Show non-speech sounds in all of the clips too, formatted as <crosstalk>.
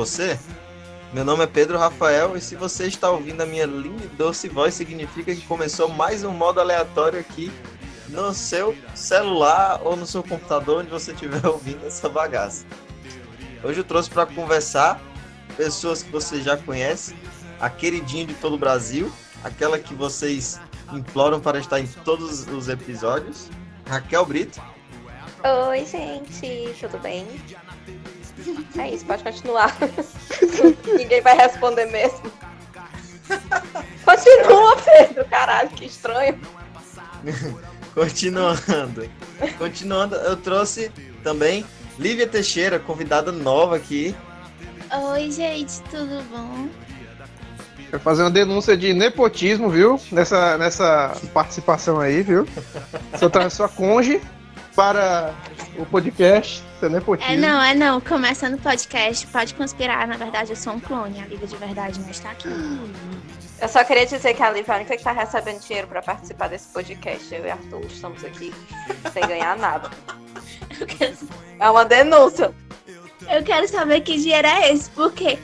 você? Meu nome é Pedro Rafael e se você está ouvindo a minha linda e doce voz, significa que começou mais um modo aleatório aqui no seu celular ou no seu computador, onde você estiver <laughs> ouvindo essa bagaça. Hoje eu trouxe para conversar pessoas que você já conhece, a queridinha de todo o Brasil, aquela que vocês imploram para estar em todos os episódios, Raquel Brito. Oi, gente, tudo bem? É isso, pode continuar. <laughs> Ninguém vai responder mesmo. <laughs> Continua, Pedro. Caralho, que estranho. <laughs> Continuando. Continuando, eu trouxe também Lívia Teixeira, convidada nova aqui. Oi, gente, tudo bom? Vai fazer uma denúncia de nepotismo, viu? Nessa, nessa participação aí, viu? Você traz sua conge para o podcast. Você é nepotismo. É não, é não. Começando o podcast, pode conspirar. Na verdade, eu sou um clone. A Liga de verdade não está aqui. Eu só queria dizer que a Lívia é a única que tá recebendo dinheiro pra participar desse podcast. Eu e Arthur estamos aqui sem ganhar nada. Quero, É uma denúncia. eu quero saber que dinheiro é esse, porque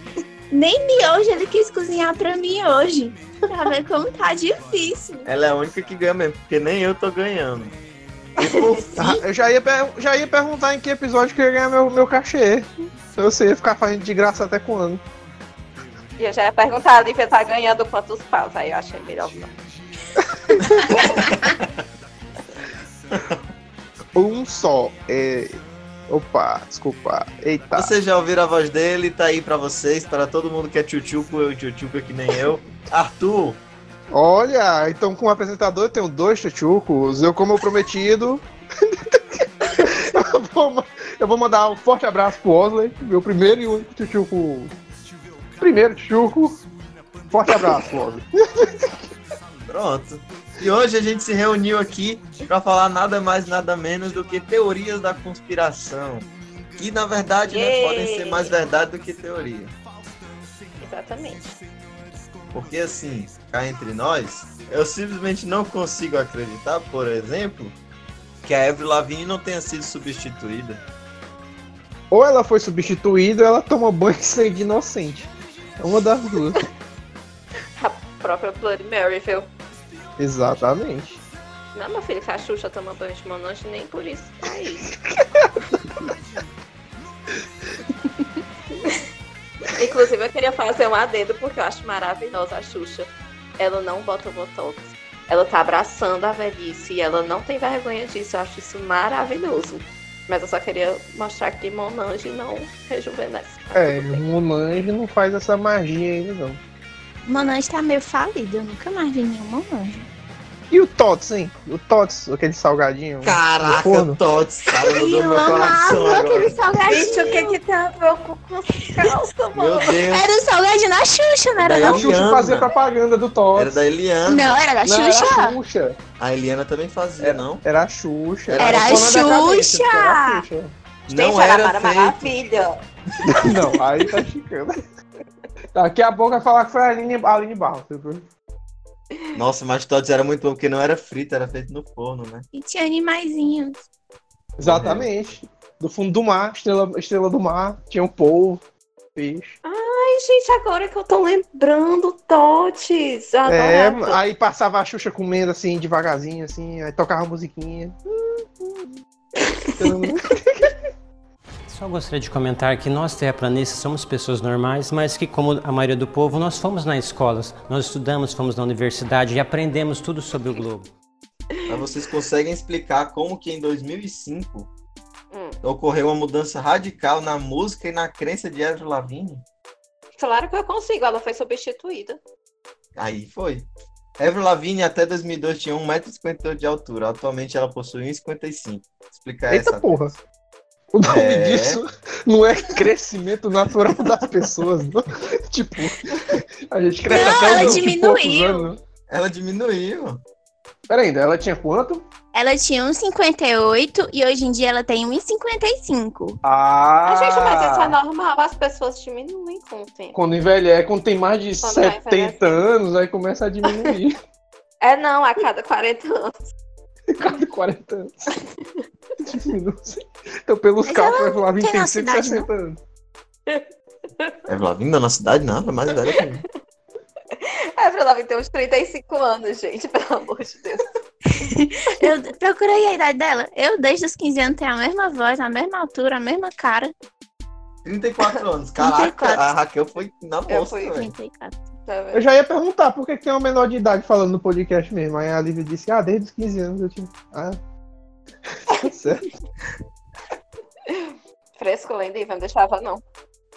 nem miojo ele quis cozinhar pra mim hoje. Pra ver como tá difícil. Ela é a única que ganha mesmo, porque nem eu tô ganhando. Eu já ia, já ia perguntar em que episódio que eu ia ganhar meu, meu cachê. Se você ia ficar fazendo de graça até quando? E eu já ia perguntar, a Lívia tá ganhando quantos paus? Aí eu achei melhor não. <laughs> Um só. É... Opa, desculpa. Eita. vocês já ouviram a voz dele, tá aí pra vocês, para todo mundo que é tchutchuco, eu tchutchuco que nem eu. Arthur, Olha, então como apresentador eu tenho dois tchutchucos. Eu, como eu prometido. <laughs> eu, vou, eu vou mandar um forte abraço pro Osley, meu primeiro e único tchutchuco. Primeiro tchutchuco. Forte abraço, Osley. <laughs> pronto. E hoje a gente se reuniu aqui pra falar nada mais, nada menos do que teorias da conspiração. Que na verdade né, podem ser mais verdade do que teoria. Exatamente. Porque assim, cá entre nós, eu simplesmente não consigo acreditar, por exemplo, que a Avril Lavigne não tenha sido substituída. Ou ela foi substituída ou ela toma banho <laughs> de sangue de inocente. É uma das duas. <laughs> A própria Bloody Mary, viu? Exatamente. Não, meu filho, que a Xuxa toma banho de monange, nem por isso. É isso. <laughs> Inclusive, eu queria fazer um adendo, porque eu acho maravilhosa a Xuxa. Ela não bota botox. Ela tá abraçando a velhice e ela não tem vergonha disso. Eu acho isso maravilhoso. Mas eu só queria mostrar que Monange não rejuvenesce. Mas É, Monange não faz essa magia ainda não. Monange tá meio falido. Eu nunca mais vi nenhum Monange. E o Tots, hein? O Tots, aquele salgadinho. Caraca, Forno. Tots, cara, eu meu coração amava aquele agora. salgadinho. Bicho, o que que tem a ver com calça, Meu mano? Era o salgadinho da Xuxa, não era A não? eu- Xuxa fazia propaganda do Tots. era da Eliana. Não, era da Não, era Xuxa. a Xuxa. A Eliana também fazia, Era- não? Era a Xuxa. Era a dona da cabeça, Xuxa. era a Xuxa. Não Gente, era era feito. Maravilha. <laughs> Não, aí tá esticando. Daqui a pouco vai falar que foi a Aline, a Aline Barros. Nossa, mas Tots era muito bom, porque não era frito, era feito no forno, né? E tinha animaizinhos. Exatamente. Do fundo do mar, estrela, estrela do mar, tinha um polvo, peixe. Ai, gente, agora que eu tô lembrando, Totes. Eu É, aí passava a Xuxa comendo assim, devagarzinho, assim, aí tocava a musiquinha. <laughs> Só gostaria de comentar que nós terraplanistas somos pessoas normais, mas que, como a maioria do povo, nós fomos nas escolas, nós estudamos, fomos na universidade e aprendemos tudo sobre o globo. Mas vocês conseguem explicar como que em 2005 Hum. ocorreu uma mudança radical na música e na crença de Avril Lavigne? Claro que eu consigo, ela foi substituída. Aí foi. Avril Lavigne até 2002 tinha 1,58m de altura. Atualmente ela possui 1,55m. Explicar Eita essa. porra. O nome É. disso não é crescimento natural das pessoas, não. <laughs> tipo, a gente cresce Não, até ela uns 20 e poucos diminuiu. anos. Ela diminuiu. Pera ainda, ela tinha quanto? Ela tinha 1,58 e hoje em dia ela tem 1,55. Ah! Mas, gente, mas isso é normal, as pessoas diminuem com o tempo. Quando envelhece, quando tem mais de Quando vai 70 envelhecendo. anos, aí começa a diminuir. <laughs> É não, a cada 40 anos. Cada 40 anos. Diminui. Então, pelos cálculos, ela a Flavinha tem tem nossa idade, 160 anos. É Vlavinda na cidade? Não, é mais velha que mim. <laughs> É, ela ter uns 35 anos, gente, pelo amor de Deus. <laughs> Eu procurei a idade dela. Eu, desde os 15 anos, tenho a mesma voz, a mesma altura, a mesma cara. 34 anos. Caraca, 34. a Raquel foi na Eu mosca, fui. velho. 34. Tá Eu já ia perguntar por que que tem uma menor de idade falando no podcast mesmo. Aí a Lívia disse, ah, desde os 15 anos eu tinha. Ah. Tá <laughs> certo. Fresco, lenda, não deixava não.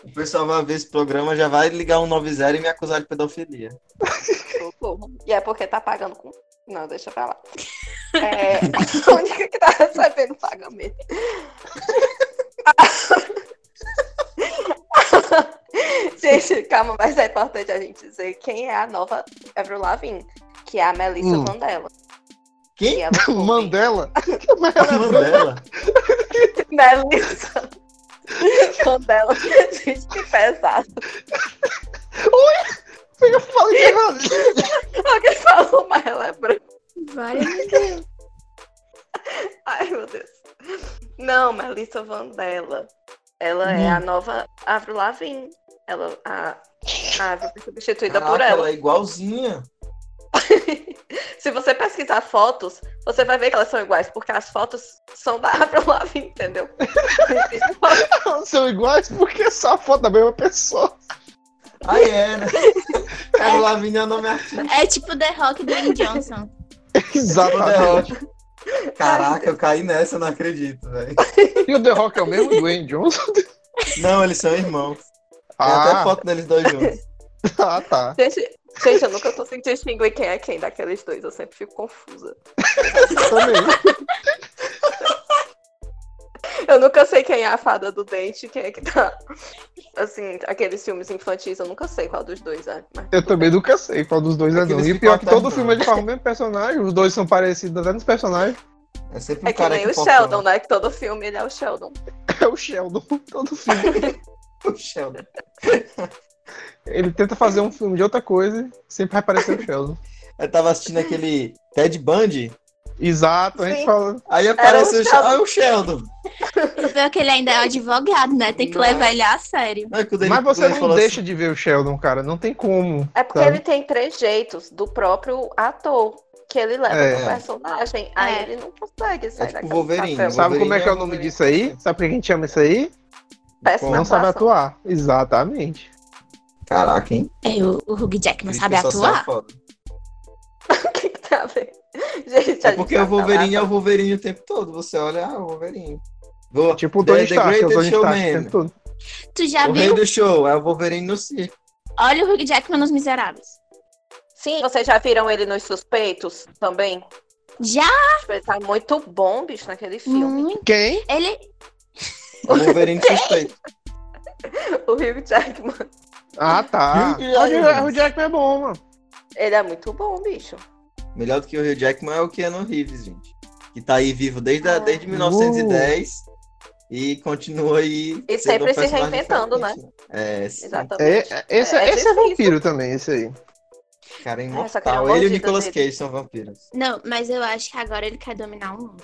O pessoal vai ver esse programa, já vai ligar um 90 e me acusar de pedofilia. E é porque tá pagando com. Não, deixa pra lá. É a única que tá recebendo pagamento. <laughs> gente, calma, mas é importante a gente dizer quem é a nova Avril Lavigne, que é a Melissa Hum. Mandela. Quem? E ela <laughs> foi- Mandela? É <laughs> Mandela? Melissa Mandela. Gente, que pesado. Eu falei errado. Alguém falou, mas ela é branca. Várias meu Deus. Ai, meu Deus. Não, Melissa Vandella. Ela é Hum. a nova Avril Lavigne. Ela, a, a Avril foi substituída por Caraca, ela. ela é igualzinha. <laughs> Se você pesquisar fotos, você vai ver que elas são iguais, porque as fotos são da Avril Lavigne, entendeu? <laughs> São iguais porque só a foto da mesma pessoa. Ah, é, né? Cara, Lavínia é o nome artístico. É tipo The Rock do Dwayne Johnson. <laughs> Exatamente. Caraca, eu caí nessa, eu não acredito, velho. E o The Rock é o mesmo Dwayne Johnson? Não, eles são irmãos. Tem até Ah, foto deles dois juntos. <laughs> ah, tá. gente, gente, eu nunca consigo distinguir quem é quem daqueles dois. Eu sempre fico confusa. <laughs> Também. Eu nunca sei quem é a fada do dente, quem é que tá. Assim, aqueles filmes infantis, eu nunca sei qual dos dois é. Mas Eu também nunca sei qual dos dois é não. Aqueles E que pior que todo cortam, filme é de forma o mesmo personagem, os dois são parecidos até nos personagens. É sempre um É que cara nem que o Sheldon, né? Que todo filme ele é o Sheldon. <laughs> É o Sheldon, todo filme. <laughs> O Sheldon. <laughs> Ele tenta fazer um filme de outra coisa, sempre vai aparecer o Sheldon. Eu tava assistindo aquele Ted Bundy, Exato, a gente fala. aí aparece o o Sheldon. Ah, é o Sheldon. Pior que ele ainda é advogado, né? Tem que Não. levar ele a sério. Não, é dele- Mas você não falou deixa assim, de ver o Sheldon, cara. Não tem como. É porque sabe? ele tem trejeitos do próprio ator que ele leva É. pro personagem. Aí É. ele não consegue sair tipo daquele Wolverine. papel. Sabe como é que é o Wolverine nome é disso aí? Sabe por que a gente chama isso aí? Péssima Não sabe atuar. Exatamente. Caraca, hein? É, o, o Hugh Jackman sabe Crítica social atuar. foda. <laughs> Ver? Gente, É porque o Wolverine é o Wolverine o tempo todo. Você olha, ah, o Wolverine. Vou- Tipo o The- Tony The Stark, o Greatest Tony Stark todo. Tu já O rei viu? do show é o Wolverine no circo. Olha o Hugh Jackman nos Miseráveis. Sim, vocês já viram ele nos Suspeitos também? Já Tipo, Ele tá muito bom, bicho, naquele filme. Quem? Ele. O Wolverine <laughs> suspeito. O Hugh Jackman. Ah, tá. Hugh Jackman. O Hugh Jackman é bom, mano. Ele é muito bom, bicho. Melhor do que o Hugh Jackman é o Keanu Reeves, gente. Que tá aí vivo desde, a- Ah. desde 1910 e continua aí. E sendo sempre um se reinventando, diferente. É, sim. Exatamente. É, esse, É- é esse é vampiro também, esse aí. Cara, é É, só que imortal. ele é Ele e o Nicolas dele. Cage são vampiros. Não, mas eu acho que agora ele quer dominar o mundo.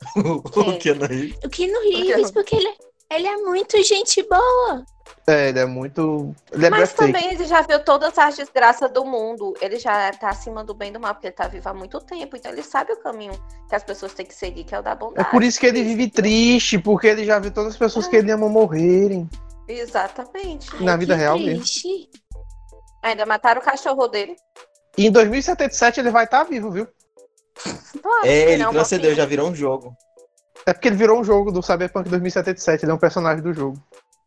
<laughs> o Keanu Reeves. O Keanu Reeves, porque ele, ele é muito gente boa. É, ele é muito. Ele é Mas também ele já viu todas as desgraças do mundo. Ele já tá acima do bem e do mal, porque ele tá vivo há muito tempo. Então ele sabe o caminho que as pessoas têm que seguir, que é o da É bondade. por isso que ele vive triste, porque ele já viu todas as pessoas que ele ama morrerem. Exatamente. Na Ai, vida que real mesmo. triste. Ainda mataram o cachorro dele. E em 2077 ele vai estar vivo, viu? Claro, É, ele é um transcendeu, já virou um jogo. É porque ele virou um jogo do Cyberpunk 2077, ele é um personagem do jogo.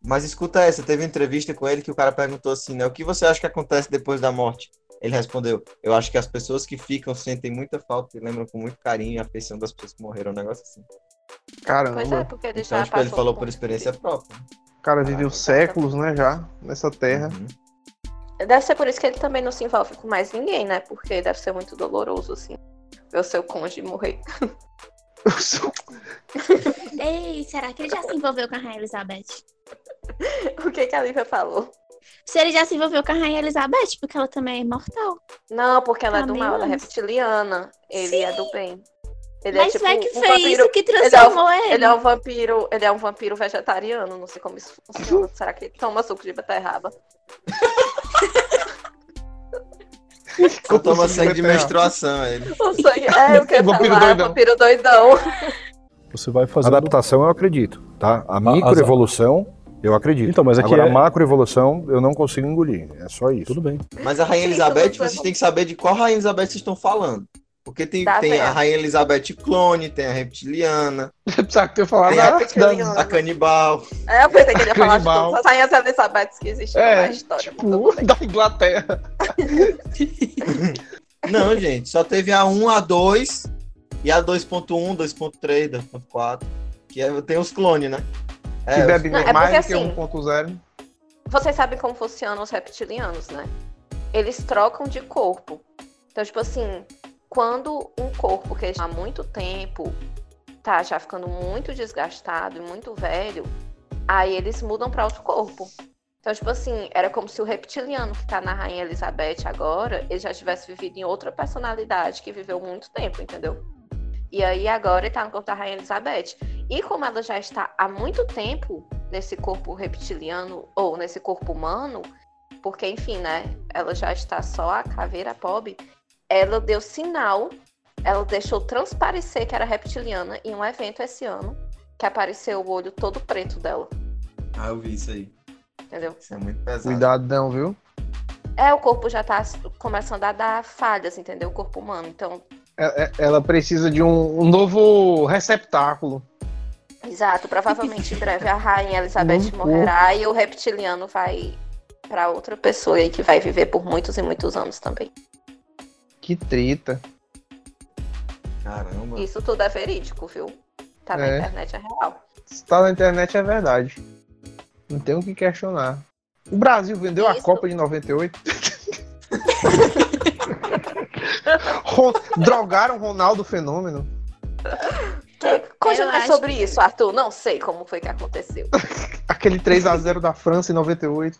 Mas escuta essa, teve uma entrevista com ele que o cara perguntou assim, né? O que você acha que acontece depois da morte? Ele respondeu, eu acho que as pessoas que ficam sentem muita falta e lembram com muito carinho e afeição das pessoas que morreram, um negócio assim. Pois é, Caramba. porque ele Então, tipo, ele falou por experiência própria. O cara viveu séculos, né, já, nessa terra. Uhum. Deve ser por isso que ele também não se envolve com mais ninguém, né? Porque deve ser muito doloroso, assim. ver o seu cônjuge morrer. <laughs> Eu sou- Ei, será que ele já se envolveu com a Rainha Elizabeth? <laughs> O que, que a Lívia falou? Se ele já se envolveu com a Rainha Elizabeth, porque ela também é imortal. Não, porque ela é do Tá mal, ela é reptiliana. Ele é do bem. Ele Mas é tipo vai que um foi vampiro. isso que transformou ele. Ele é um vampiro, ele é um vampiro vegetariano, não sei como isso funciona. <laughs> Será que ele toma suco de beterraba? <laughs> Só toma sangue de menstruação, ele. <laughs> O sangue é eu ia Vampiro falar, doidão. vampiro doidão. Você vai fazer. Adaptação eu acredito, tá? A microevolução eu acredito. Então, mas aqui Agora, é- a macroevolução eu não consigo engolir. É só isso. Tudo bem. Mas a Rainha Elizabeth, vocês têm que saber de qual Rainha Elizabeth vocês estão falando. Porque tem, Da tem a. Rainha Elizabeth clone, tem a reptiliana, <laughs> Precisava ter falado tem da, a, reptiliana. a canibal. É, eu pensei que ele ia <laughs> falar de Canibal. todas as rainhas Elizabeths que existem É, na história. tipo, <laughs> da Inglaterra. Não, gente, só teve a 1, a 2 e a 2.1, 2.3, 2.4. Que é, tem os clones, né? que É, bebe Não, é mais porque do que assim- 1.0. Vocês sabem como funcionam os reptilianos, né? Eles trocam de corpo. Então, tipo assim, quando um corpo que há muito tempo tá já ficando muito desgastado e muito velho, aí eles mudam para outro corpo. Então, tipo assim, era como se o reptiliano que tá na Rainha Elizabeth agora, ele já tivesse vivido em outra personalidade que viveu muito tempo, entendeu? E aí agora ele tá no corpo da Rainha Elizabeth. E como ela já está há muito tempo nesse corpo reptiliano ou nesse corpo humano, porque enfim, né? Ela já está só a caveira pobre, ela deu sinal, ela deixou transparecer que era reptiliana em um evento esse ano, que apareceu o olho todo preto dela, Ah, eu vi isso aí. entendeu? Isso é muito pesado. Cuidado não, viu? É, o corpo já tá começando a dar falhas, entendeu? O corpo humano. Então, É- é- Ela precisa de um, um novo receptáculo. exato, provavelmente em breve a rainha <laughs> Elizabeth Muito morrerá e o reptiliano vai para outra pessoa aí que vai viver por muitos e muitos anos também. Que treta. Caramba. Isso tudo é verídico, viu? Tá na É. internet, é real. Se tá na internet é verdade. Não tem o que questionar. O Brasil vendeu a Isso. Copa de 98. Ron- Drogaram Ronaldo Fenômeno. Conta sobre isso, Arthur. Não sei como foi que aconteceu. <laughs> Aquele 3x0 da França em 98.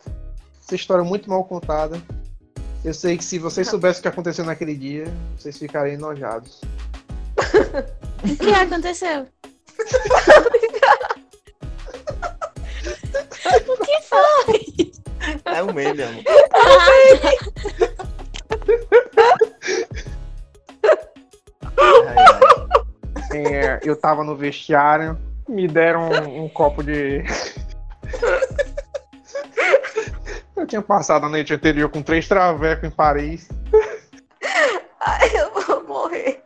Essa história é muito mal contada. Eu sei que se vocês soubessem o que aconteceu naquele dia, vocês ficariam enojados. O que aconteceu? <laughs> o que foi? É um meme, amor. É, eu tava no vestiário, me deram um, um copo de. Eu tinha passado a noite anterior com três travecos em Paris. Ai, eu vou morrer.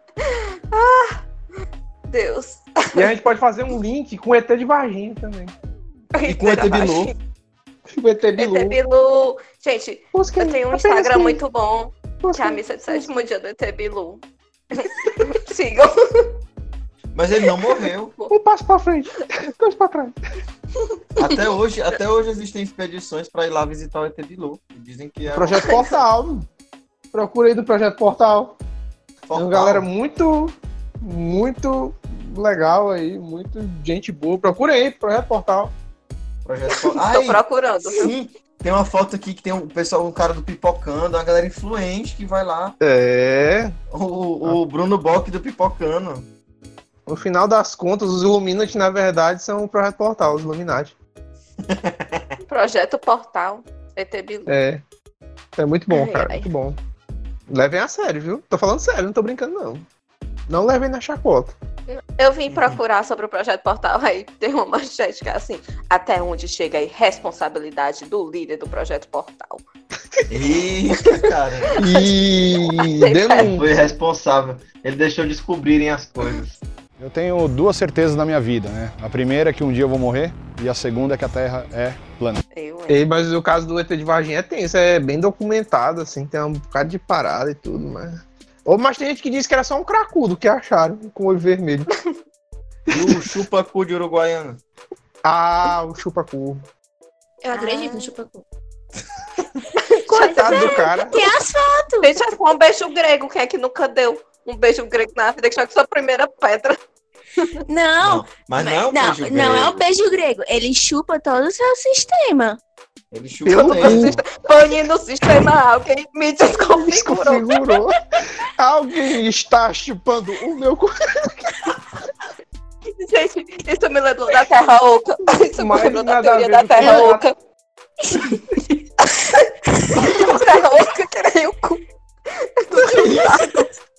Ah, Deus. E a gente pode fazer um link com o ET de Varginha também. E com o ET Bilu. O ET Bilu. ET Bilu. Gente, eu tenho um apenas Instagram que- muito bom, que busca é a missa de sétimo dia do ET Bilu. Sigam. Mas ele não morreu. <laughs> Um passo pra frente, dois pra trás. Até hoje, até hoje existem expedições para ir lá visitar o ET Bilu. Dizem que é Projeto Portal. Procura aí do Projeto Portal. Tem Portal. uma galera muito, muito legal aí, muito gente boa. Procura aí, Projeto Portal. Projeto <laughs> Portal. Tô Ai, procurando, sim. Tem uma foto aqui que tem o pessoal, um cara do Pipocando, uma galera influente que vai lá. É. O, o Bruno Bock do Pipocando. No final das contas, os Illuminati, na verdade, são o Projeto Portal, os Illuminati. <laughs> Projeto Portal. ET Bilu. É. É muito bom, Ai, cara, ai. muito bom. Levem a sério, viu? Tô falando sério, não tô brincando, não. Não levem na chacota. Eu vim procurar sobre o Projeto Portal, aí tem uma manchete que é assim, até onde chega a irresponsabilidade do líder do Projeto Portal. Eita, cara. <laughs> E. Foi responsável. Ele deixou descobrirem as coisas. Eu tenho duas certezas na minha vida, né? A primeira é que um dia eu vou morrer e a segunda é que a Terra é plana. Ei, mas o caso do ET de Varginha é tenso, é bem documentado, assim, tem um bocado de parada e tudo, mas. Ou, mas tem gente que diz que era só um cracudo que acharam com o olho vermelho. E o chupacu de Uruguaiana. Ah, o chupacu. Eu acredito Ah. no chupacu. Coitado do cara. Tem as fotos. Gente, é com um beijo grego, quem é que nunca deu? Um beijo grego na vida, que joga sua primeira pedra. Não, Não, mas não é um não, beijo não é um grego. beijo grego. Ele chupa todo o seu sistema. Ele chupa Pelo mesmo. Pane no sistema, alguém me desconfigurou. Desconfigurou. Alguém está chupando o meu cu. <laughs> Gente, isso me lembrou da Terra Oca. Isso me Mas lembrou da teoria da com Terra Terra Oca. <laughs> Terra Oca que nem o cu. <laughs>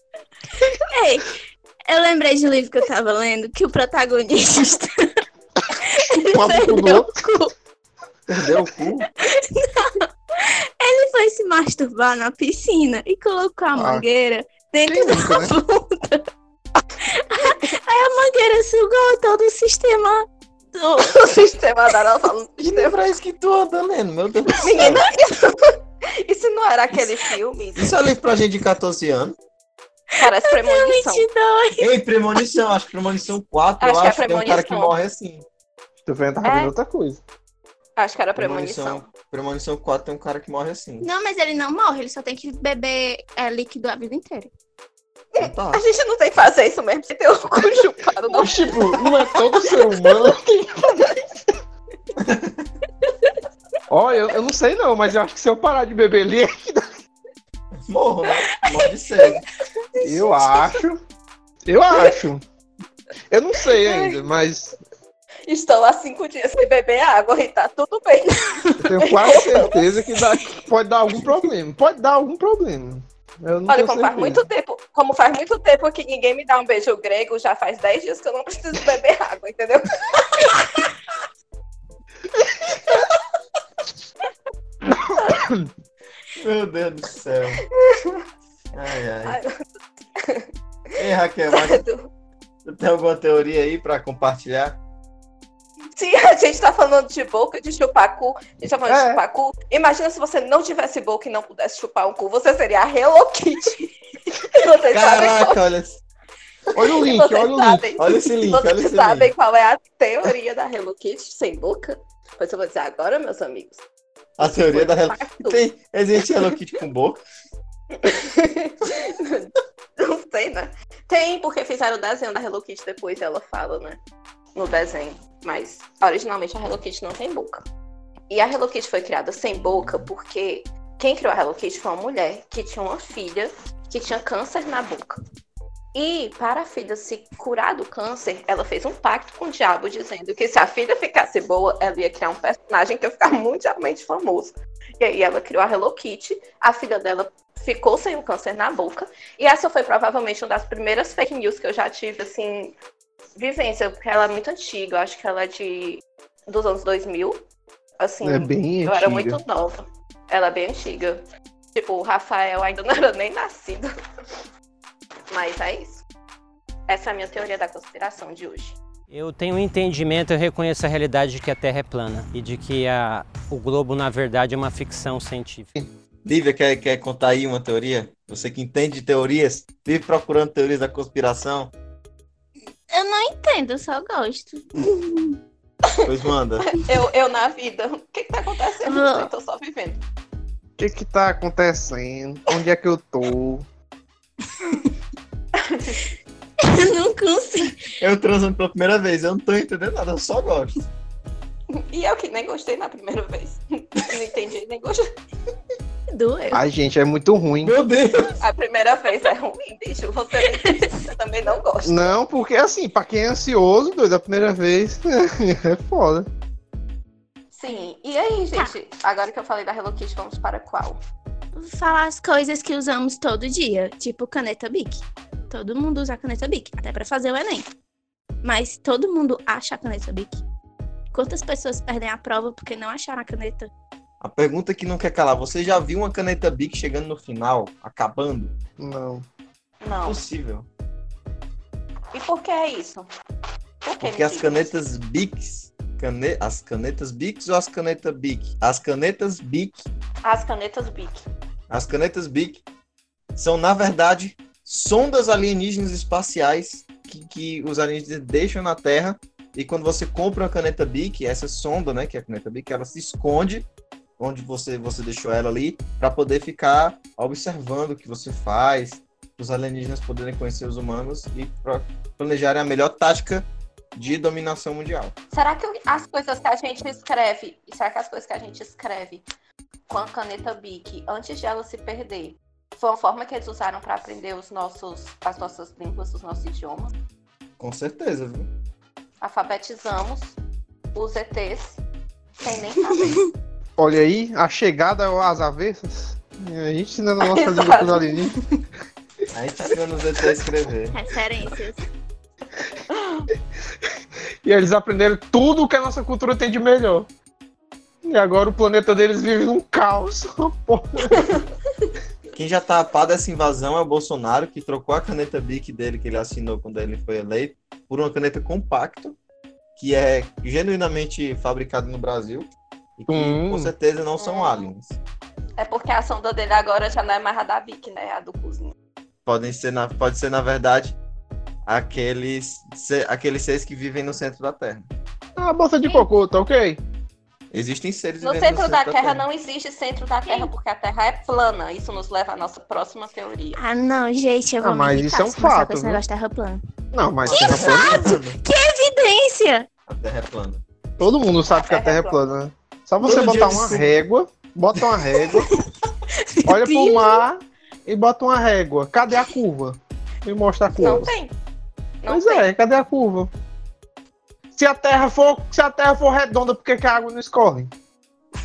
Ei, eu lembrei de um livro que eu tava lendo que o protagonista <laughs> do perdeu o cu. Perdeu o cu. Ele foi se masturbar na piscina e colocou a Ah. mangueira dentro Quem da nunca, né? bunda. <laughs> Aí a mangueira sugou todo o sistema do. O <laughs> sistema da nossa sistema. é esse que tu anda lendo? Meu Deus do céu. Menina, isso, isso não era aquele filme? Isso é livro pra gente de 14 anos. Parece premonição. 22. Ei, Premonição, acho que Premonição 4, Acho eu que é acho que tem um cara que morre assim. Tu vendo, tava É. vendo outra coisa. Acho que era premonição. Premonição, Premonição 4 tem um cara que morre assim. Não, mas ele não morre, ele só tem que beber é, líquido a vida inteira. Então tá. A gente não tem que fazer isso mesmo, sem ter o cu <laughs> chupado, não. Mas, tipo, não é todo ser humano que Ó, eu, eu não sei não, mas eu acho que se eu parar de beber líquido, Morro, né? Morre de sede. eu acho. Eu acho. Eu não sei ainda, mas Estou há cinco dias sem beber água e tá tudo bem. eu tenho quase certeza que dá- pode dar algum problema. Pode dar algum problema. Eu não Olha, como faz muito tempo, como faz muito tempo que ninguém me dá um beijo grego, já faz 10 dias que eu não preciso beber água, entendeu? <laughs> Meu Deus do céu. Ai, ai. Ei, Raquel, mas <laughs> tu tem alguma teoria aí pra compartilhar? Se a gente tá falando de boca, de chupar cu, a gente tá falando de É. chupar cu, imagina se você não tivesse boca e não pudesse chupar um cu, você seria a Hello Kitty. <laughs> Vocês sabem qual, Caraca, olha, Olha o link, olha o link. olha esse link, olha vocês esse sabem link. qual é a teoria da Hello Kitty sem boca? Pois eu vou dizer agora, meus amigos. A teoria da Hello Facto. Tem, existe Hello Kitty com boca? <laughs> Não sei, né? Tem, porque fizeram o desenho da Hello Kitty depois ela fala, né? No desenho. Mas originalmente a Hello Kitty não tem boca. E a Hello Kitty foi criada sem boca porque quem criou a Hello Kitty foi uma mulher que tinha uma filha que tinha câncer na boca. E para a filha se curar do câncer, ela fez um pacto com o diabo dizendo que se a filha ficasse boa, ela ia criar um personagem que ia ficar mundialmente famoso. E aí ela criou a Hello Kitty, a filha dela ficou sem o câncer na boca. E essa foi provavelmente uma das primeiras fake news que eu já tive, assim, vivência, porque ela é muito antiga, eu acho que ela é de dos anos 2000. Assim, É bem eu era antiga. muito nova. Ela é bem antiga. Tipo, o Rafael ainda não era nem nascido. Mas é isso. Essa é a minha teoria da conspiração de hoje. Eu tenho um entendimento, eu reconheço a realidade de que a Terra é plana e de que a, o globo, na verdade, é uma ficção científica. Lívia, quer, quer contar aí uma teoria? Você que entende de teorias, vive procurando teorias da conspiração? Eu não entendo, eu só gosto. Pois manda. <laughs> Eu, eu na vida. O que, que tá acontecendo? Não. Eu tô só vivendo. O que que tá acontecendo? Onde é que eu tô? <laughs> <laughs> Eu não consigo. Eu transando pela primeira vez, eu não tô entendendo nada, eu só gosto. E eu que nem gostei na primeira vez. Não entendi, nem gostei. Doeu. Ai, gente, é muito ruim. Meu Deus! A primeira vez é ruim, bicho. Você, você também não gosta. Não, porque assim, pra quem é ansioso, doido, a primeira vez <laughs> é foda. Sim. E aí, gente? Agora que eu falei da Hello Kitty, vamos para qual? Falar as coisas que usamos todo dia, tipo caneta Bic. Todo mundo usa a caneta Bic, até pra fazer o Enem. Mas todo mundo acha a caneta Bic. Quantas pessoas perdem a prova porque não acharam a caneta? A pergunta que não quer calar, você já viu uma caneta Bic chegando no final, acabando? Não. Não. Possível. E por que é isso? Por que Porque as canetas Bics, cane... as canetas Bics ou as canetas Bic? As canetas Bic? As canetas Bic. as canetas Bic são, na verdade, sondas alienígenas espaciais que, que os alienígenas deixam na Terra. E quando você compra uma caneta Bic, essa sonda, né, que é a caneta Bic, ela se esconde onde você, você deixou ela ali, para poder ficar observando o que você faz, os alienígenas poderem conhecer os humanos e pra planejarem a melhor tática de dominação mundial. Será que as coisas que a gente escreve, será que as coisas que a gente escreve com a caneta Bic, antes de ela se perder, foi uma forma que eles usaram para aprender os nossos, as nossas línguas, os nossos idiomas? Com certeza, viu? Alfabetizamos os ETs sem nem saber. <laughs> Olha aí, a chegada às avessas. A gente ensinando a nossa língua pros alienígenas. A gente ensina nos ET a escrever. Referências. <laughs> E eles aprenderam tudo que a nossa cultura tem de melhor. E agora o planeta deles vive num caos. <laughs> Porra. Quem já tá a par dessa invasão é o Bolsonaro, que trocou a caneta Bic dele, que ele assinou quando ele foi eleito, por uma caneta compacto, que é genuinamente fabricada no Brasil, e que Hum. com certeza não são Hum. aliens. É porque a sonda dele agora já não é mais a da Bic, né? É a do cozinho. Podem ser, na, pode ser, na verdade, aqueles, se- aqueles seres que vivem no centro da Terra. Ah, bolsa de cocô, tá ok? Existem seres No centro da Terra não existe centro da Terra, porque a Terra é plana. Isso nos leva à nossa próxima teoria. Ah, não, gente, eu vou Ah, mas isso é um fato, com esse negócio de terra plana. Não, mas terra plana. Evidência! A Terra é plana. Todo mundo sabe que a terra é plana. né? Só você Todo botar uma régua, bota uma régua, <laughs> olha pro mar e bota uma régua. Cadê a curva? Me mostra a Não curva. tem. Não Pois tem. é, cadê a curva? Se a terra for, se a terra for redonda, por que, que a água não escorre?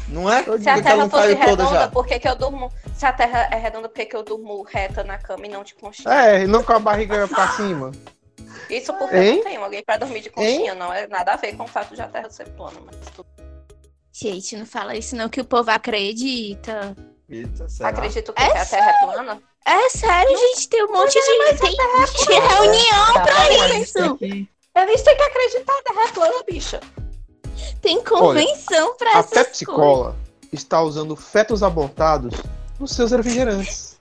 Não é? Se a Terra não fosse redonda, já? por que, que eu durmo? Se a Terra é redonda, por que, que eu durmo reta na cama e não de conchinha? É, e não com a barriga pra cima. Isso porque Hein? eu não tenho alguém pra dormir de conchinha, não é nada a ver com o fato de a Terra ser plana. Mas tudo. Gente, não fala isso não, que o povo acredita. Eita? Acredito que, É que a Terra é plana. É sério, gente, tem um monte de... Tem, tem reunião pra isso. Eles têm que acreditar, a Terra é plana, bicha. Tem convenção pra A essas Pepsi. Cola está usando fetos abortados nos seus refrigerantes.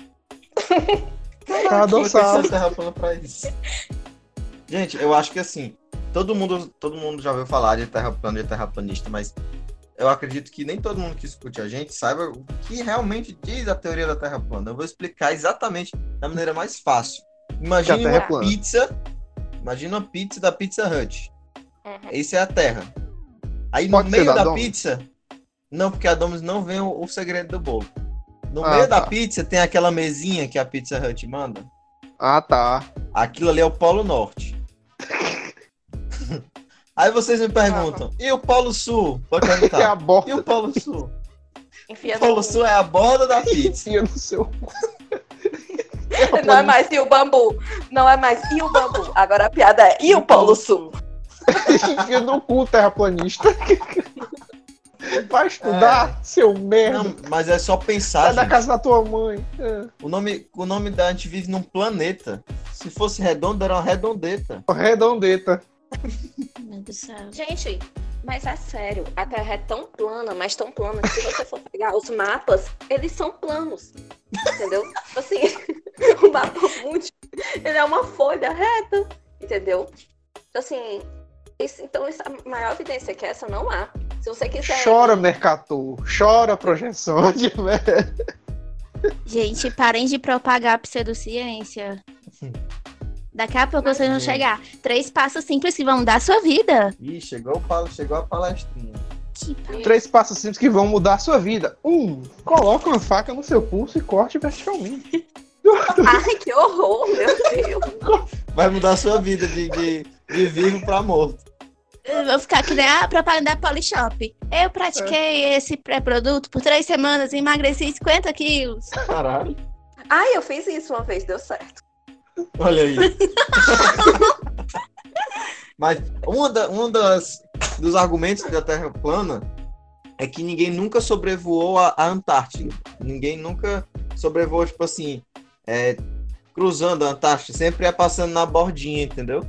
<laughs> Tá adoçado. Pra isso. Gente, eu acho que assim, todo mundo, todo mundo já ouviu falar de terra plana, de terraplanista, mas eu acredito que nem todo mundo que escute a gente saiba o que realmente diz a teoria da terra plana. Eu vou explicar exatamente da maneira mais fácil. Imagine a uma plana. pizza, imagina uma pizza da Pizza Hut. Uhum. Isso é a Terra. Aí Pode no meio da da pizza, não, porque a Domino's não vem o, o segredo do bolo. No Ah, meio da tá. pizza tem aquela mesinha que a Pizza Hut manda. Ah, tá. Aquilo ali é o Polo Norte. <laughs> Aí vocês me perguntam, e o Polo Sul? Pode Que é a perguntar. E borda o Polo Sul? Enfia O Polo. Sul é a borda da <laughs> pizza. no seu. <laughs> Não é mais e o bambu. Não é mais e o bambu. Agora a piada é e o Polo Sul. Enfia no cu, terraplanista. <laughs> Vai estudar, seu merda. Não, mas é só pensar, Sai da casa da tua mãe. É. O nome, o nome da a gente vive num planeta. Se fosse redondo, era uma redondeta. Redondeta. Meu Deus do céu. Gente, mas é sério, a Terra é tão plana, mas tão plana, que se você for pegar os mapas, eles são planos. Entendeu? Tipo assim, <laughs> o mapa mundi, ele é uma folha reta, entendeu? Então, assim, isso, então isso, a maior evidência que essa não há. Se você quiser. Chora, Mercator. Chora, projeção de merda. Gente, parem de propagar a pseudociência. Daqui a pouco vocês vão chegar. Três passos simples que vão mudar a sua vida. Ih, chegou, chegou a palestrinha. Três passos simples que vão mudar a sua vida. Um, coloca uma faca no seu pulso e corte verticalmente. <laughs> Ai, que horror, meu Deus. Vai mudar a sua vida de, de, de vivo pra morto. Eu vou ficar que nem a propaganda da Polishop. Eu pratiquei esse pré-produto por três semanas e emagreci 50 quilos. Caralho. Ai, eu fiz isso uma vez, deu certo. Olha aí. <laughs> Mas uma, da, uma das, dos argumentos da Terra plana é que ninguém nunca sobrevoou a, a Antártida. Ninguém nunca sobrevoou, tipo assim, é, cruzando a Antártida. Sempre é passando na bordinha, entendeu?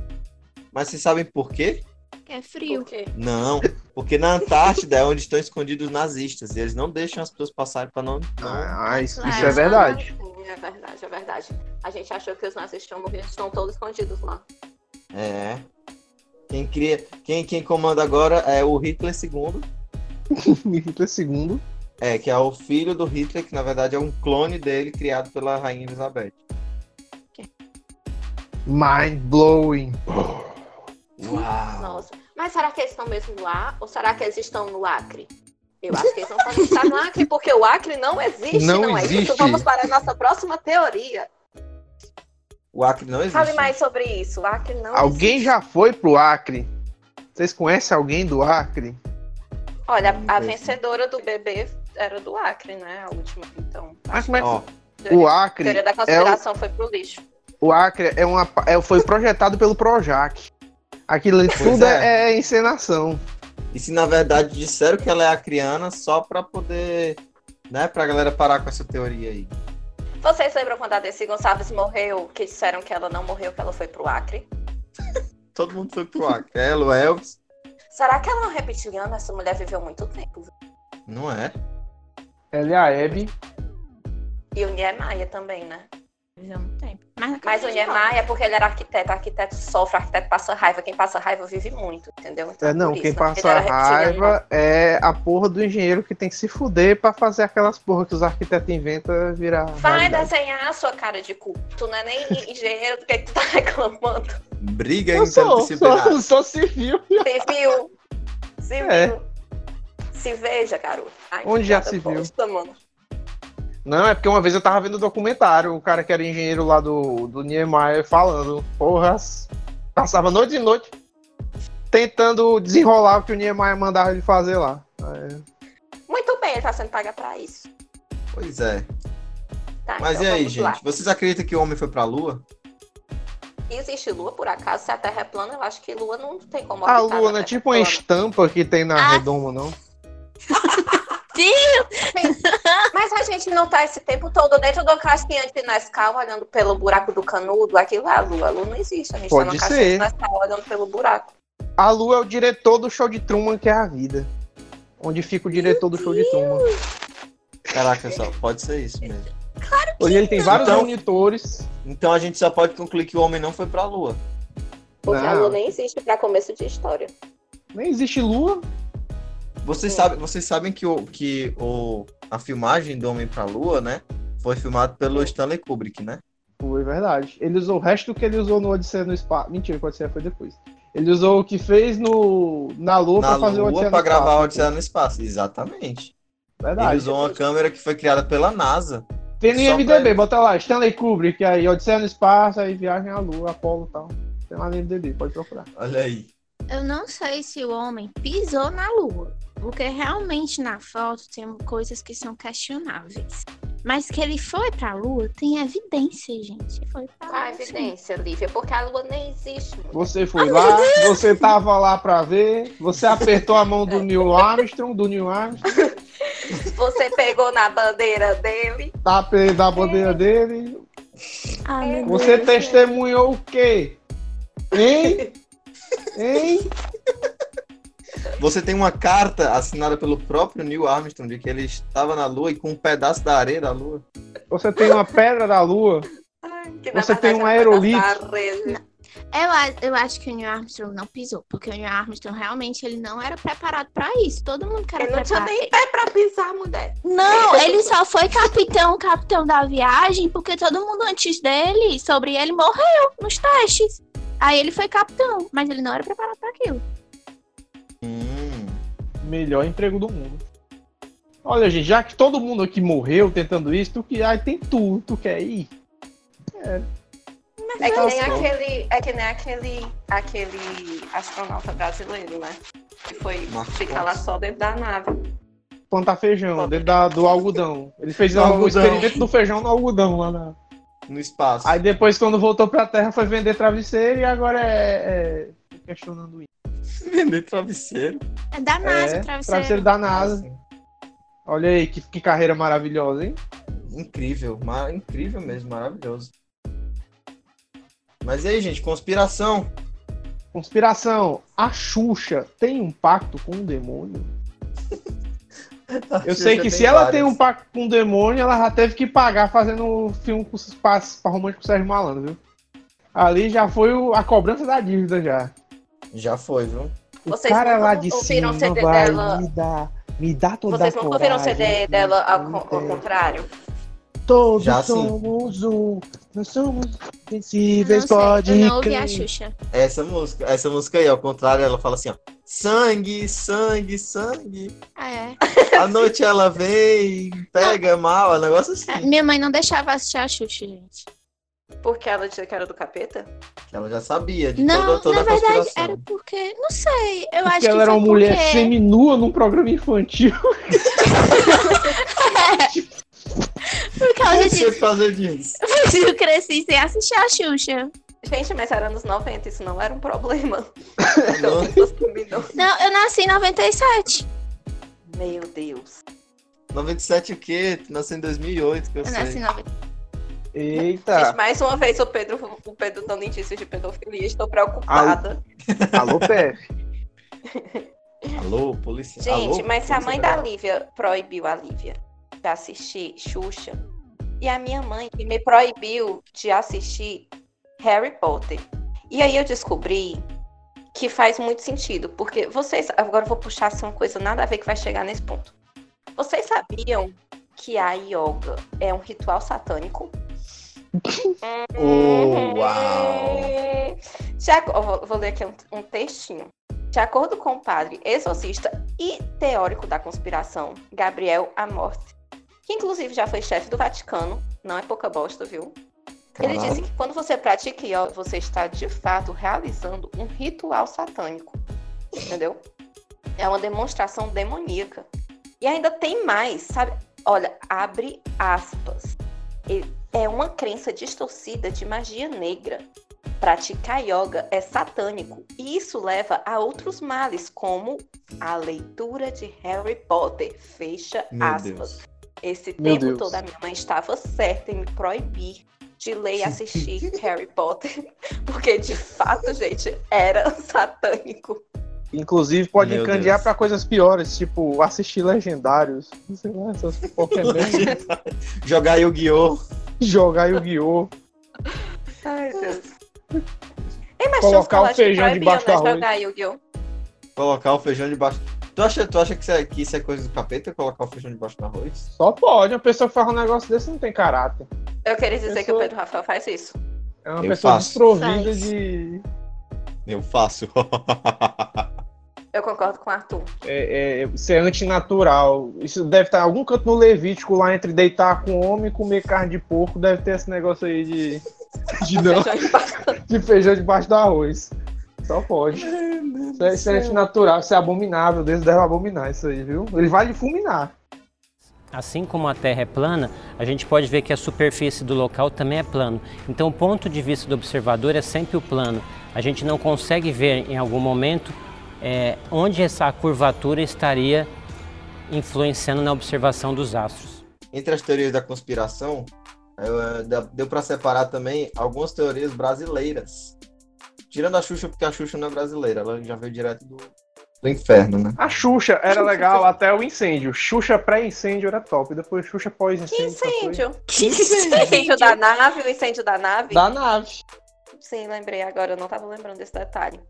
Mas vocês sabem por quê? É frio. Por quê? Não, porque na Antártida é onde estão escondidos os nazistas. E eles não deixam as pessoas passarem para não, não Ah, isso, isso é verdade. Sim, é verdade, é verdade. A gente achou que os nazistas tinham morrido, estão todos escondidos lá. É. Quem cria, quem, quem comanda agora é o Hitler II, <laughs> Hitler segundo. é que é o filho do Hitler, que na verdade é um clone dele criado pela rainha Elizabeth. É Mind blowing. <laughs> Uau. Nossa. Mas será que eles estão mesmo no ar? Ou será que eles estão no Acre? Eu acho que eles não podem estar no Acre, porque o Acre não existe, Não não, é existe. isso? Vamos para a nossa próxima teoria. O Acre não existe. Fale mais sobre isso. O Acre não Alguém existe. já foi pro Acre? Vocês conhecem alguém do Acre? Olha, a é. vencedora do bebê era do Acre, né? A última, então. Mas como é que o A Acre teoria da é o, conspiração foi pro lixo. o Acre é uma é, foi projetado pelo Projac. Aquilo Pois tudo é. é. é encenação. e se na verdade disseram que ela é acriana só pra poder, né, pra galera parar com essa teoria aí. Vocês lembram quando a Desi Gonçalves morreu, que disseram que ela não morreu, que ela foi pro Acre? <laughs> Todo mundo foi pro Acre. Ela, o Elvis, Será que ela é uma reptiliana? Essa mulher viveu muito tempo. não é? Ela e a Hebe. E o Niemeyer também, né? Viveu muito tempo. Mas, Mas o Niemeyer é porque ele era arquiteto. Arquiteto sofre, arquiteto passa raiva. Quem passa raiva vive muito, entendeu? Então, É, não, quem isso, passa raiva é a porra do engenheiro que tem que se fuder pra fazer aquelas porra que os arquitetos inventam virar. Vai realidade. desenhar a sua cara de cu. Tu não é nem engenheiro, do que tu tá <laughs> reclamando? Briga Eu sou, interdisciplinar. sou, sou civil. Civil. <laughs> Civil. É. Se veja, garoto. Ai, Onde já se viu? bosta, mano. Não, é porque uma vez eu tava vendo o documentário, o cara que era engenheiro lá do, do Niemeyer falando, porra, passava noite e noite tentando desenrolar o que o Niemeyer mandava ele fazer lá. É, Muito bem, ele tá sendo pago pra isso. Pois é. Tá, Mas então e aí, lá. gente? Vocês acreditam que o homem foi pra lua? Existe lua, por acaso? Se a Terra é plana, eu acho que lua não tem como a lua não é tipo uma plana. estampa que tem na Ah. redoma, não? <laughs> Mas a gente não tá esse tempo todo dentro do caixinha de Nescau olhando pelo buraco do canudo. Aquilo é a lua. A lua não existe. A gente Pode tá caixinha ser. de Nescau olhando pelo buraco. A lua é o diretor do show de Truman, que é a vida. Onde fica o diretor do show de Truman. Caraca, só pode ser isso mesmo. Hoje ele tem vários Então- monitores. Então a gente só pode concluir que o homem não foi pra lua. Porque a Não. lua nem existe pra começo de história. Nem existe lua. Vocês, Sim. sabem, vocês sabem que, o, que o, a filmagem do Homem pra Lua, né? Foi filmado pelo Stanley Kubrick, né? Foi verdade. Ele usou o resto do que ele usou no Odisseia no Espaço. Mentira, o Odisseia foi depois. Ele usou o que fez no, na Lua Na pra fazer o Odisseia pra no gravar o Espaço. Odisseia no Espaço. Exatamente. Ele Verdade. usou uma câmera que foi criada pela NASA. Tem no IMDB, pra- bota lá, Stanley Kubrick, aí Odisseia no Espaço, aí Viagem à Lua, Apolo e tal. Tem lá no IMDB, pode procurar. Olha aí. Eu não sei se o homem pisou na lua, porque realmente na foto tem coisas que são questionáveis. Mas que ele foi pra lua, tem evidência, gente. Foi pra Qual a lua, evidência, Lívia? Porque a lua nem existe. mulher. Você foi lá, você tava lá pra ver, você apertou a mão do Neil Armstrong, do Neil Armstrong, Você pegou na bandeira dele. tapei da bandeira dele. Ah, meu Você Deus. testemunhou o quê? Hein? Hein? Você tem uma carta assinada pelo próprio Neil Armstrong de que ele estava na Lua e com um pedaço da areia da Lua. Você tem uma pedra da lua. Na Você tem um pedaço aerolito. Eu, eu acho que o Neil Armstrong não pisou, porque o Neil Armstrong realmente ele não era preparado pra isso. Todo mundo que era Ele não tinha preparado. nem pé pra pisar, mulher. Não, ele só foi capitão, capitão da viagem, porque todo mundo antes dele, sobre ele, morreu nos testes. Aí ele foi capitão, mas ele não era preparado pra aquilo. Hum. Melhor emprego do mundo. Olha, gente, já que todo mundo aqui morreu tentando isso, tu que aí tem tu, tu quer ir? É que Tá nem aquele, é que nem aquele, aquele astronauta brasileiro, né? Que foi Marcos ficar lá só dentro da nave. Plantar feijão, dentro da- do algodão. Ele fez o algodão. experimento do feijão no algodão lá na. No espaço. Aí depois, quando voltou pra terra, foi vender travesseiro e agora é. é questionando isso. <laughs> Vender travesseiro. É da NASA, É, travesseiro. travesseiro da NASA. Olha aí, que, que carreira maravilhosa, hein? incrível. ma- incrível mesmo, maravilhoso. Mas e aí, gente, conspiração. Conspiração. A Xuxa tem um pacto com o demônio? <laughs> Eu sei que se ela tem um pacto com o demônio, ela já teve que pagar fazendo filme com os passos para romântico com o Sérgio Malandro, viu? Ali já foi o- a cobrança da dívida já. Já foi, viu? O Vocês cara nunca lá de cima o CD vai dela? me dar, me dá toda Vocês a nunca ouviram o CD dela ao, ao contrário? Todos Já somos um, nós somos invencíveis, Não pode eu não ouvi a. Xuxa. Essa música, essa música aí, ao contrário, ela fala assim, ó. Sangue, sangue, sangue. Ah, é. A noite ela vem, pega mal, é um negócio assim. Minha mãe não deixava assistir a Xuxa, gente. Porque ela dizia que era do capeta? Ela já sabia de Não, toda, toda na a verdade, conspiração. era porque. Não sei. Eu acho Porque que ela era uma mulher porque... seminua num programa infantil. Por causa Por que disso. fazer disso? <laughs> Eu cresci sem assistir a Xuxa. Gente, mas era anos 90, isso não era um problema. <laughs> Não. Não, eu nasci em 97. Meu Deus. 97 o quê? Tu nasceu em 2008, que eu, Eu nasci em sei. 97. Eita. Gente, mais uma vez o Pedro, o Pedro dando indícios de pedofilia. Estou preocupada. Alô, PF. <laughs> Alô, polícia. Gente, Alô, mas se a mãe da Federal. Lívia proibiu a Lívia de assistir Xuxa, e a minha mãe que me proibiu de assistir Harry Potter. E aí eu descobri que faz muito sentido, porque vocês. Agora eu vou puxar assim, uma coisa nada a ver que vai chegar nesse ponto. Vocês sabiam que a yoga é um ritual satânico? Oh, uau. De ac- vou, vou ler aqui um, um textinho. De acordo com o padre exorcista e teórico da conspiração, Gabriel Amorth, que inclusive já foi chefe do Vaticano, não é pouca bosta, viu? Ele disse que quando você pratica yoga, você está de fato realizando um ritual satânico. Entendeu? É uma demonstração demoníaca. E ainda tem mais, sabe? Olha, abre aspas. E- É uma crença distorcida de magia negra. Praticar yoga é satânico e isso leva a outros males, como a leitura de Harry Potter. Fecha Meu aspas. Deus. Esse Meu tempo Deus. todo a minha mãe estava certa em me proibir de ler e assistir <laughs> Harry Potter, porque de fato, gente, era <laughs> satânico. Inclusive, pode Meu encandear pra coisas piores, tipo assistir legendários. Sei lá, essas <laughs> merda. Jogar Yu-Gi-Oh! Jogar Yu-Gi-Oh! Ai, Deus. Ei, mas Colocar o feijão debaixo jogar Yu-Gi-Oh! Colocar o feijão debaixo. Tu acha, tu acha que, isso é, que isso é coisa do capeta? Colocar o feijão debaixo do arroz? Só pode, uma pessoa que faz um negócio desse não tem caráter. Eu queria dizer que o Pessoa- Pedro Rafael faz isso. É uma Eu pessoa faço. desprovida Faz. de. Eu faço. <laughs> Eu concordo com o Arthur. É, é, ser antinatural. Isso deve estar em algum canto no Levítico lá entre deitar com homem e comer carne de porco. Deve ter esse negócio aí de. De, <laughs> não, de feijão debaixo do arroz. Só pode. Isso é, isso é antinatural, isso é abominável. Deus deve abominar isso aí, viu? Ele vai lhe fulminar. Assim como a Terra é plana, a gente pode ver que a superfície do local também é plano. Então, o ponto de vista do observador é sempre o plano. A gente não consegue ver em algum momento é, onde essa curvatura estaria influenciando na observação dos astros. Entre as teorias da conspiração, dá- deu pra separar também algumas teorias brasileiras. Tirando a Xuxa, porque a Xuxa não é brasileira, ela já veio direto do, do inferno, né? A Xuxa era legal até o incêndio. Xuxa pré-incêndio era top. Depois Xuxa Que pós-incêndio. foi incêndio? Que incêndio da nave, o incêndio da nave? Da nave. Sim, lembrei agora, eu não tava lembrando desse detalhe.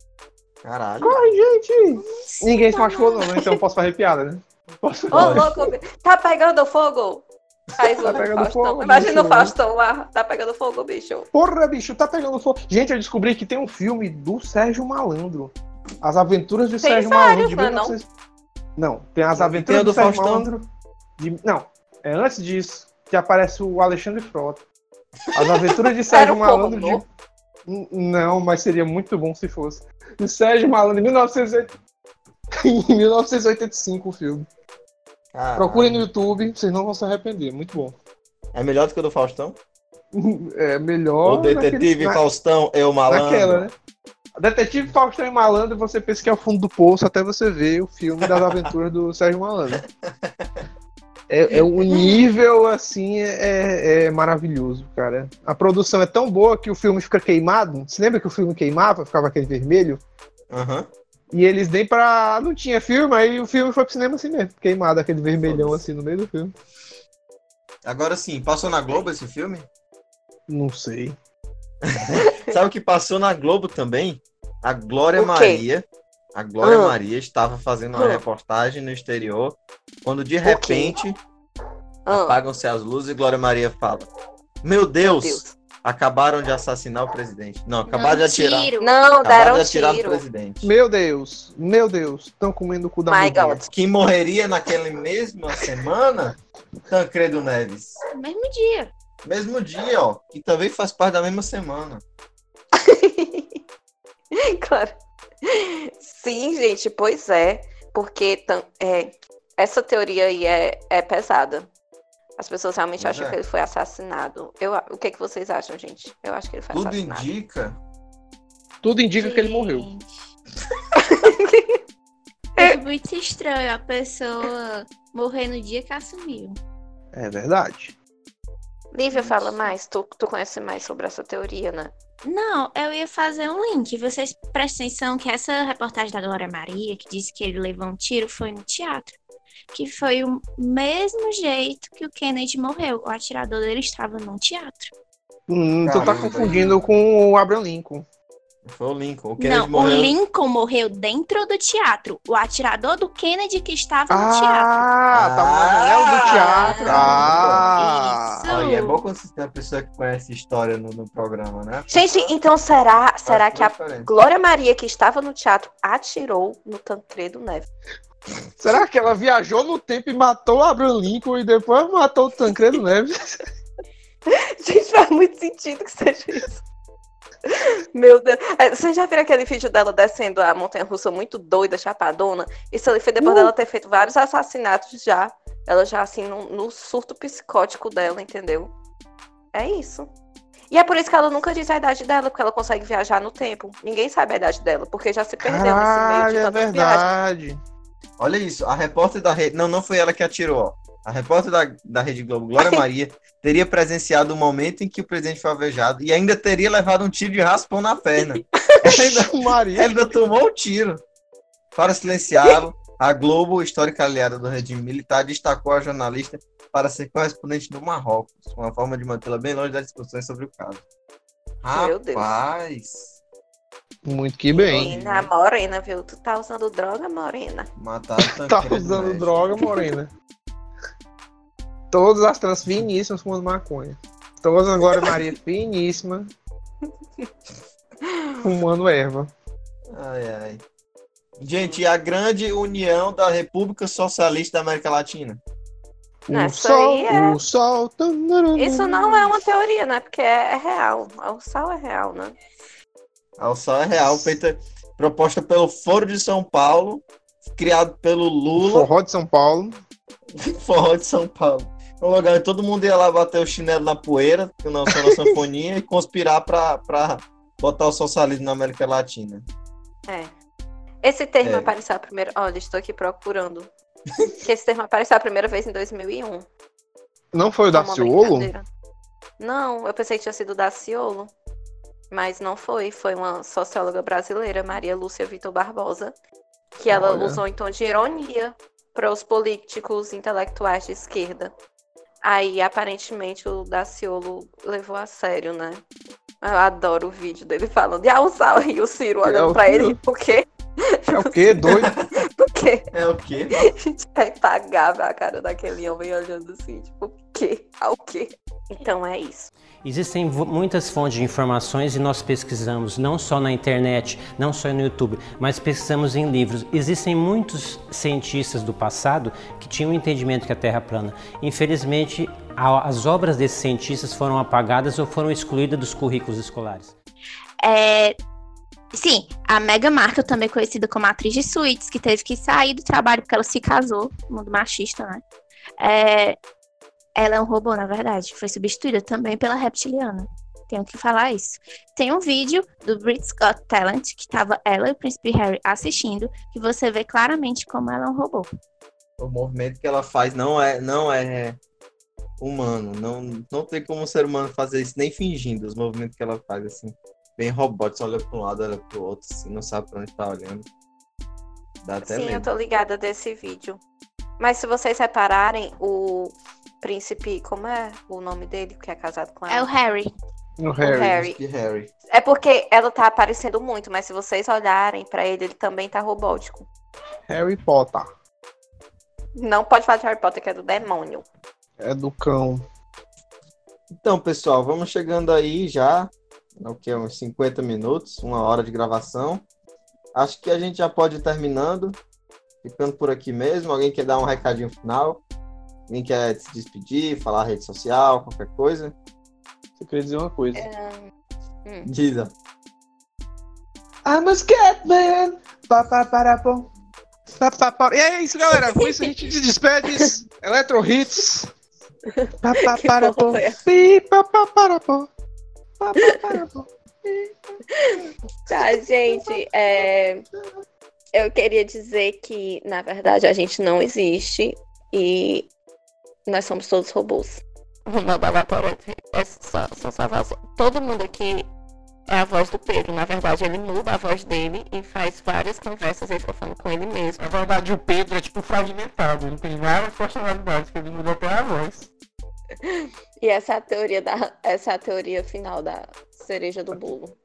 Caralho. Ai, gente. Ninguém se machucou, não, né? Então eu posso fazer piada, né? Posso... Ô, louco, tá pegando fogo! Faz Tá o pegando Faustão. fogo, Imagina bicho. o Faustão lá, tá pegando fogo, bicho. Porra, bicho, tá pegando fogo. Gente, eu descobri que tem um filme do Sérgio Malandro. As Aventuras de Tem Sérgio vários, Malandro. De não não? 1900... não? tem As Tem Aventuras o do do Sérgio Faustão. Malandro. de- Não, é antes disso que aparece o Alexandre Frota. As Aventuras de <laughs> Sérgio um Malandro. De... Não, mas seria muito bom se fosse. O Sérgio Malandro, em 1980... <laughs> em 1985 o filme. Caralho. Procurem no YouTube, vocês não vão se arrepender. Muito bom. É melhor do que o do Faustão? <laughs> É melhor. o Detetive naquele- na- Faustão é o malandro. Naquela, né? Detetive Faustão e Malandro, você pensa que é o fundo do poço até você ver o filme das aventuras do Sérgio Malandro. <laughs> É, é um nível assim é, é maravilhoso, cara. A produção é tão boa que o filme fica queimado. Você lembra que o filme queimava, ficava aquele vermelho? Aham. E eles nem pra. Não tinha filme, aí o filme foi pro cinema assim mesmo, queimado, aquele vermelhão assim no meio do filme. Agora sim, passou na Globo esse filme? Não sei. <laughs> Sabe o que passou na Globo também? A Glória? Maria. A Glória Ah. Maria estava fazendo uma Ah. reportagem no exterior, quando de repente Ah, Apagam-se as luzes e Glória Maria fala: Meu Deus, Deus. acabaram de assassinar o presidente. Não, acabaram de atirar. Tiro. Não, Acabaram deram de atirar no tiro. presidente. Meu Deus, meu Deus, estão comendo o cu da My. Quem morreria naquela mesma semana? Tancredo Neves. No mesmo dia. Mesmo dia, ó. Que também faz parte da mesma semana. <laughs> Claro. Sim, gente, pois é. Porque é, essa teoria aí é, é pesada. As pessoas realmente Pois acham é. que ele foi assassinado. Eu, o que, que vocês acham, gente? Eu acho que ele foi Tudo assassinado. indica. Tudo indica que ele morreu. Gente. <laughs> É muito estranho a pessoa morrer no dia que assumiu. É verdade. Lívia, fala mais. Tu, tu conhece mais sobre essa teoria, né? Não, eu ia fazer um link. Vocês prestem atenção que essa reportagem da Glória Maria, que disse que ele levou um tiro, foi no teatro. Que foi o mesmo jeito que o Kennedy morreu. O atirador dele estava num teatro. Hum, tu tá confundindo com o Abraham Lincoln. Foi o Lincoln. O Kennedy Não, o morreu. Lincoln morreu dentro do teatro. O atirador do Kennedy que estava no teatro. Ah, tava na janela do teatro. Ah, Isso. Olha, é bom quando você tem uma pessoa que conhece história no, no programa, né? Gente, então será, será que a. Glória Maria, que estava no teatro, atirou no Tancredo Neves? será que ela viajou no tempo e matou o Abraham Lincoln e depois matou o Tancredo Neves? <laughs> Gente, faz muito sentido que seja isso. Meu Deus. É, Vocês já viram aquele vídeo dela descendo a montanha russa muito doida, chapadona? Isso ali foi depois dela ter feito vários assassinatos já. Ela já, assim, no, no surto psicótico dela, entendeu? É isso. E é por isso que ela nunca diz a idade dela, porque ela consegue viajar no tempo. Ninguém sabe a idade dela, porque já se perdeu nesse meio Caralho, de é verdade. Olha isso, a repórter da rede. Não, não foi ela que atirou, ó. A repórter da, da Rede Globo, Glória <laughs> Maria, teria presenciado o momento em que o presidente foi alvejado e ainda teria levado um tiro de raspão na perna. <laughs> Ainda, Maria. ainda tomou o tiro. Para silenciá-lo, a Globo, histórica aliada do regime militar, destacou a jornalista para ser correspondente no Marrocos, uma forma de mantê-la bem longe das discussões sobre o caso. Meu Deus. Rapaz, Muito que bem. Morena, morena, viu? Tu tá usando droga, morena. mataram <laughs> o Tá usando droga, Morena. Todas as trans finíssimas fumando maconha. Todas agora Maria <laughs> finíssima. Fumando erva. Ai, ai. Gente, a grande união da República Socialista da América Latina? O sol, é- o sol. Isso não é uma teoria, né? Porque é, é real. O sal é real, né? A Alçal é real, feita, proposta pelo Foro de São Paulo, criado pelo Lula, Forró de São Paulo. <laughs> Forró de São Paulo. Um lugar todo mundo ia lá bater o chinelo na poeira, com a na <laughs> sanfoninha, e conspirar pra, pra botar o socialismo na América Latina. É. Esse termo É. apareceu a primeira. Olha, estou aqui procurando. que esse termo apareceu a primeira vez em 2001. Não foi o Daciolo? Não, eu pensei que tinha sido Daciolo. Mas não foi. Foi uma socióloga brasileira, Maria Lúcia Vitor Barbosa, que ela Olha. usou em tom de ironia para os políticos intelectuais de esquerda. Aí, aparentemente, o Daciolo levou a sério, né? Eu adoro o vídeo dele falando de Alçal e o Ciro É olhando o pra ele. Por quê? É o quê? Doido? <laughs> Por quê? É o quê? <laughs> A gente é impagável a cara daquele homem olhando assim, tipo, quê? Ao quê? Então é isso. Existem muitas fontes de informações e nós pesquisamos não só na internet, não só no YouTube, mas pesquisamos em livros. Existem muitos cientistas do passado que tinham o entendimento que a Terra é plana. Infelizmente, as obras desses cientistas foram apagadas ou foram excluídas dos currículos escolares. É, Sim, a Meghan Markle, também conhecida como atriz de suítes, que teve que sair do trabalho porque ela se casou, mundo machista, né? É, ela é um robô, na verdade. Foi substituída também pela reptiliana. Tenho que falar isso. Tem um vídeo do Britain's Got Talent, que tava ela e o príncipe Harry assistindo, que você vê claramente como ela é um robô. O movimento que ela faz não é, não é humano. Não, não tem como um ser humano fazer isso, nem fingindo os movimentos que ela faz, assim. Bem robótico, olha para um lado, olha para o outro, assim, não sabe para onde tá olhando. Dá até Sim, eu medo. tô ligada desse vídeo. Mas se vocês repararem, o príncipe, como é o nome dele, que é casado com É o ela? Harry. No O Harry. Harry. E Harry. É porque ela tá aparecendo muito, mas se vocês olharem pra ele, ele também tá robótico. Harry Potter. Não pode falar de Harry Potter, que é do demônio. É do cão. Então, pessoal, vamos chegando aí já. O que? Uns 50 minutos, uma hora de gravação. Acho que a gente já pode ir terminando. Ficando por aqui mesmo. Alguém quer dar um recadinho final? Alguém quer se despedir, falar rede social, qualquer coisa? Eu queria dizer uma coisa. Diz, ó. I'm a Scatman! Pa, pa, para, pô. Pa, pa, pa. E é isso, galera. Com isso a gente se despede. <laughs> Electro Hits. Pa, pa, Que para, pô. porra é? Pi, pa, pa, para, pô. Pa, pa, para, pô. Tá, gente. é, Eu queria dizer que, na verdade, a gente não existe e nós somos todos robôs. É só, só voz. Todo mundo aqui é a voz do Pedro. Na verdade, ele muda a voz dele e faz várias conversas ele falando com ele mesmo. Na verdade, o Pedro é tipo fragmentado. Ele tem várias personalidades que ele muda até a voz. <laughs> E essa é a teoria da. Essa é a teoria final da cereja do bolo.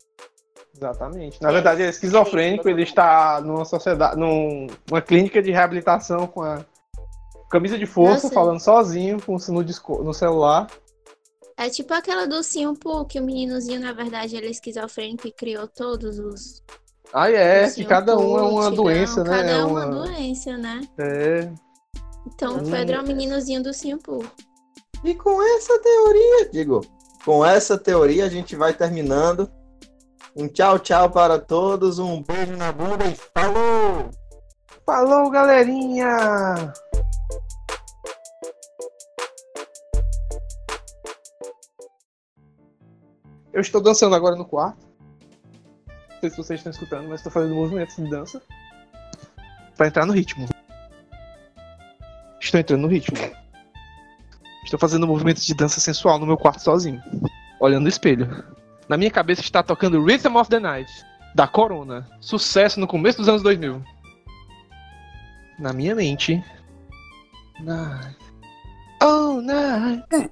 Exatamente. Na verdade, ele é esquizofrênico. Ele está numa sociedade, num- numa clínica de reabilitação com a camisa de força, Nossa. falando sozinho com o- no, disco- no celular. É tipo aquela do Simpu, que o meninozinho, na verdade, ele é esquizofrênico e criou todos os. Ah, é, que cada um é uma doença, né? Cada É um é uma uma- doença, né? É. Então, o Hum. Pedro é o meninozinho do Simpu. E com essa teoria, digo, com essa teoria a gente vai terminando. Um tchau, tchau para todos, um beijo na bunda e falou! Falou, galerinha! Eu estou dançando agora no quarto. Não sei se vocês estão escutando, mas estou fazendo movimentos de dança. Pra entrar no ritmo. Estou entrando no ritmo. Estou fazendo movimentos de dança sensual no meu quarto sozinho. Olhando no espelho. Na minha cabeça está tocando Rhythm of the Night, da Corona. Sucesso no começo dos anos 2000 na minha mente. Night. Oh, night.